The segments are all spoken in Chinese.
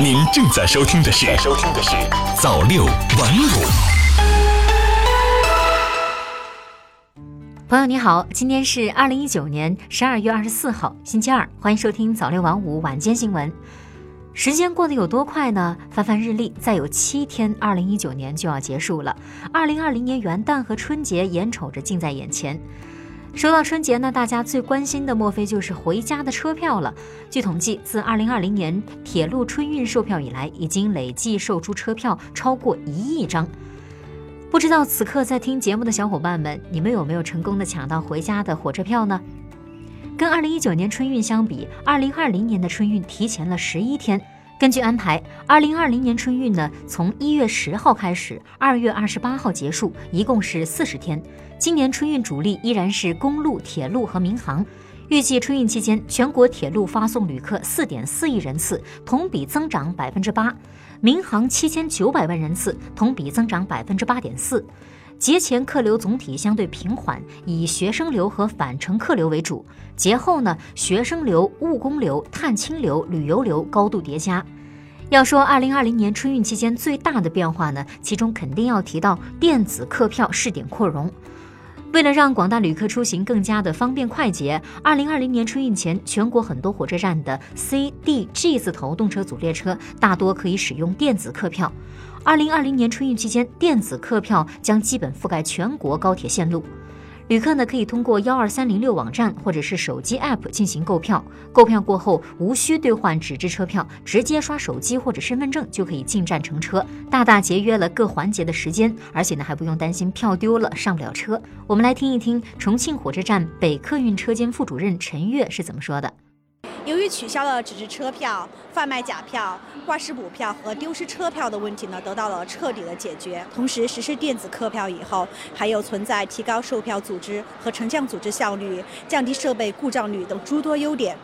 您正在收听的是《收听的是早六晚五》。朋友你好，今天是二零一九年十二月二十四号，星期二，欢迎收听早六晚五晚间新闻。时间过得有多快呢？翻翻日历，再有七天，二零一九年就要结束了。二零二零年元旦和春节眼瞅着近在眼前。说到春节呢，大家最关心的莫非就是回家的车票了。据统计，自二零二零年铁路春运售票以来，已经累计售出车票超过一亿张。不知道此刻在听节目的小伙伴们，你们有没有成功的抢到回家的火车票呢？跟二零一九年春运相比，二零二零年的春运提前了十一天。根据安排，二零二零年春运呢，从一月十号开始，二月二十八号结束，一共是四十天。今年春运主力依然是公路、铁路和民航。预计春运期间，全国铁路发送旅客四点四亿人次，同比增长百分之八；民航七千九百万人次，同比增长百分之八点四。节前客流总体相对平缓，以学生流和返程客流为主。节后呢，学生流、务工流、探亲流、旅游流高度叠加。要说二零二零年春运期间最大的变化呢，其中肯定要提到电子客票试点扩容。为了让广大旅客出行更加的方便快捷，二零二零年春运前，全国很多火车站的 C、D、G 字头动车组列车大多可以使用电子客票。二零二零年春运期间，电子客票将基本覆盖全国高铁线路。旅客呢可以通过幺二三零六网站或者是手机 App 进行购票。购票过后无需兑换纸质车票，直接刷手机或者身份证就可以进站乘车，大大节约了各环节的时间，而且呢还不用担心票丢了上不了车。我们来听一听重庆火车站北客运车间副主任陈悦是怎么说的。由于取消了纸质车票、贩卖假票、挂失补票和丢失车票的问题呢，得到了彻底的解决。同时实施电子客票以后，还有存在提高售票组织和乘降组织效率、降低设备故障率等诸多优点。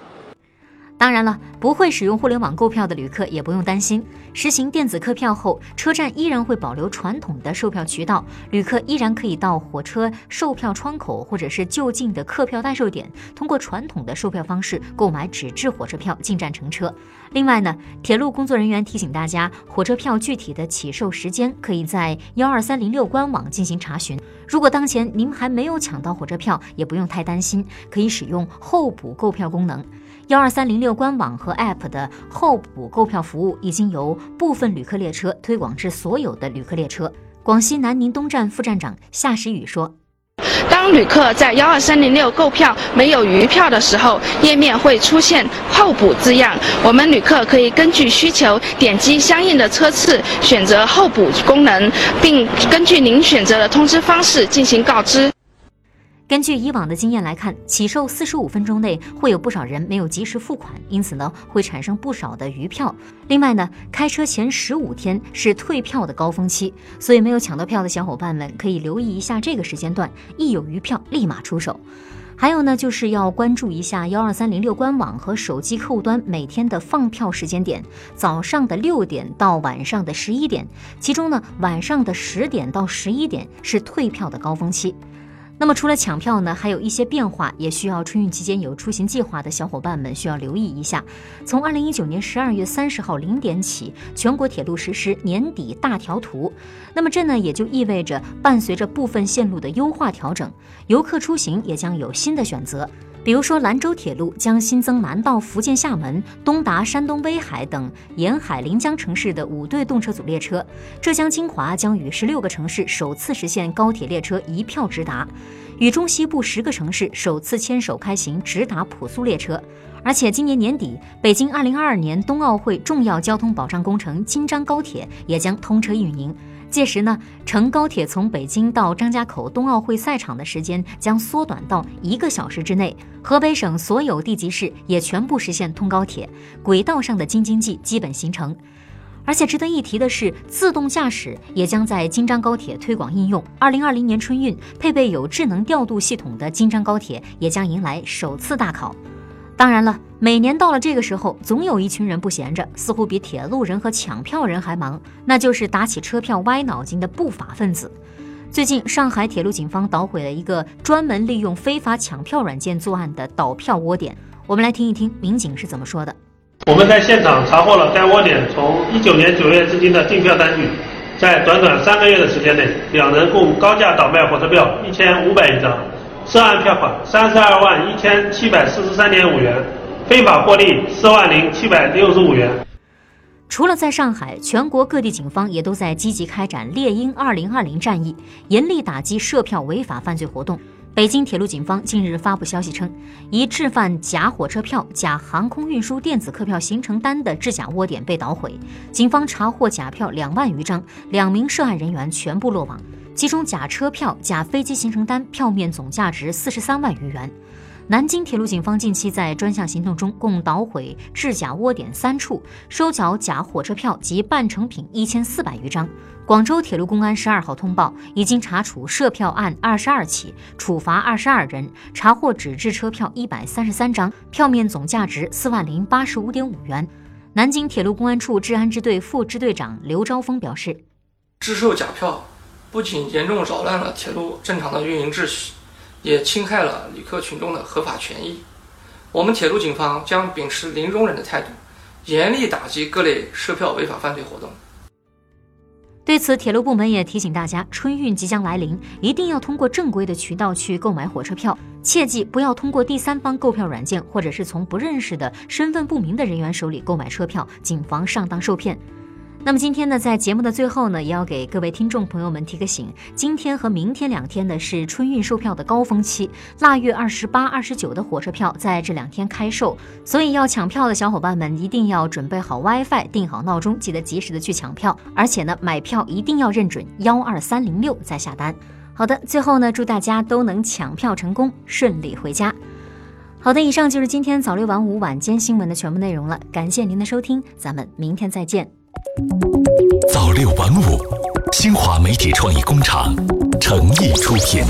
当然了，不会使用互联网购票的旅客也不用担心。实行电子客票后，车站依然会保留传统的售票渠道，旅客依然可以到火车售票窗口或者是就近的客票代售点，通过传统的售票方式购买纸质火车票进站乘车。另外呢，铁路工作人员提醒大家，火车票具体的起售时间可以在幺二三零六官网进行查询。如果当前您还没有抢到火车票，也不用太担心，可以使用候补购票功能。幺二三零六官网和 App 的候补购票服务已经由部分旅客列车推广至所有的旅客列车。广西南宁东站副站长夏时雨说：“当旅客在幺二三零六购票没有余票的时候，页面会出现候补字样，我们旅客可以根据需求点击相应的车次，选择候补功能，并根据您选择的通知方式进行告知。”根据以往的经验来看，起售四十五分钟内会有不少人没有及时付款，因此呢会产生不少的余票。另外呢，开车前十五天是退票的高峰期，所以没有抢到票的小伙伴们可以留意一下这个时间段，一有余票立马出手。还有呢，就是要关注一下幺二三零六官网和手机客户端每天的放票时间点，早上的六点到晚上的十一点，其中呢晚上的十点到十一点是退票的高峰期。那么除了抢票呢，还有一些变化，也需要春运期间有出行计划的小伙伴们需要留意一下。从二零一九年十二月三十号零点起，全国铁路实施年底大调图。那么这呢，也就意味着伴随着部分线路的优化调整，游客出行也将有新的选择。比如说，兰州铁路将新增南到福建厦门、东达山东威海等沿海临江城市的五对动车组列车；浙江金华将与十六个城市首次实现高铁列车一票直达；与中西部十个城市首次牵手开行直达普速列车。而且今年年底，北京二零二二年冬奥会重要交通保障工程京张高铁也将通车运营。届时呢，乘高铁从北京到张家口冬奥会赛场的时间将缩短到一个小时之内。河北省所有地级市也全部实现通高铁，轨道上的京津冀基本形成。而且值得一提的是，自动驾驶也将在京张高铁推广应用。二零二零年春运，配备有智能调度系统的京张高铁也将迎来首次大考。当然了，每年到了这个时候，总有一群人不闲着，似乎比铁路人和抢票人还忙，那就是打起车票歪脑筋的不法分子。最近，上海铁路警方捣毁了一个专门利用非法抢票软件作案的倒票窝点。我们来听一听民警是怎么说的。我们在现场查获了该窝点从一九年九月至今的订票单据，在短短三个月的时间内，两人共高价倒卖火车票一千五百余张，涉案票款三十二万一千七百四十三点五元，非法获利四万零七百六十五元。除了在上海，全国各地警方也都在积极开展“猎鹰二零二零”战役，严厉打击涉票违法犯罪活动。北京铁路警方近日发布消息称，一制贩假火车票、假航空运输电子客票行程单的制假窝点被捣毁，警方查获假票两万余张，两名涉案人员全部落网。其中，假车票、假飞机行程单票面总价值四十三万余元。南京铁路警方近期在专项行动中，共捣毁制假窝点三处，收缴假火车票及半成品一千四百余张。广州铁路公安十二号通报，已经查处涉票案二十二起，处罚二十二人，查获纸质车票一百三十三张，票面总价值四万零八十五点五元。南京铁路公安处治安支队副支队长刘昭峰表示：“制售假票不仅严重扰乱了铁路正常的运营秩序。”也侵害了旅客群众的合法权益。我们铁路警方将秉持零容忍的态度，严厉打击各类售票违法犯罪活动。对此，铁路部门也提醒大家，春运即将来临，一定要通过正规的渠道去购买火车票，切记不要通过第三方购票软件，或者是从不认识的身份不明的人员手里购买车票，谨防上当受骗。那么今天呢，在节目的最后呢，也要给各位听众朋友们提个醒：今天和明天两天呢是春运售票的高峰期，腊月二十八、二十九的火车票在这两天开售，所以要抢票的小伙伴们一定要准备好 WiFi，定好闹钟，记得及时的去抢票。而且呢，买票一定要认准幺二三零六再下单。好的，最后呢，祝大家都能抢票成功，顺利回家。好的，以上就是今天早六晚五晚间新闻的全部内容了，感谢您的收听，咱们明天再见。早六晚五，新华媒体创意工厂诚意出品。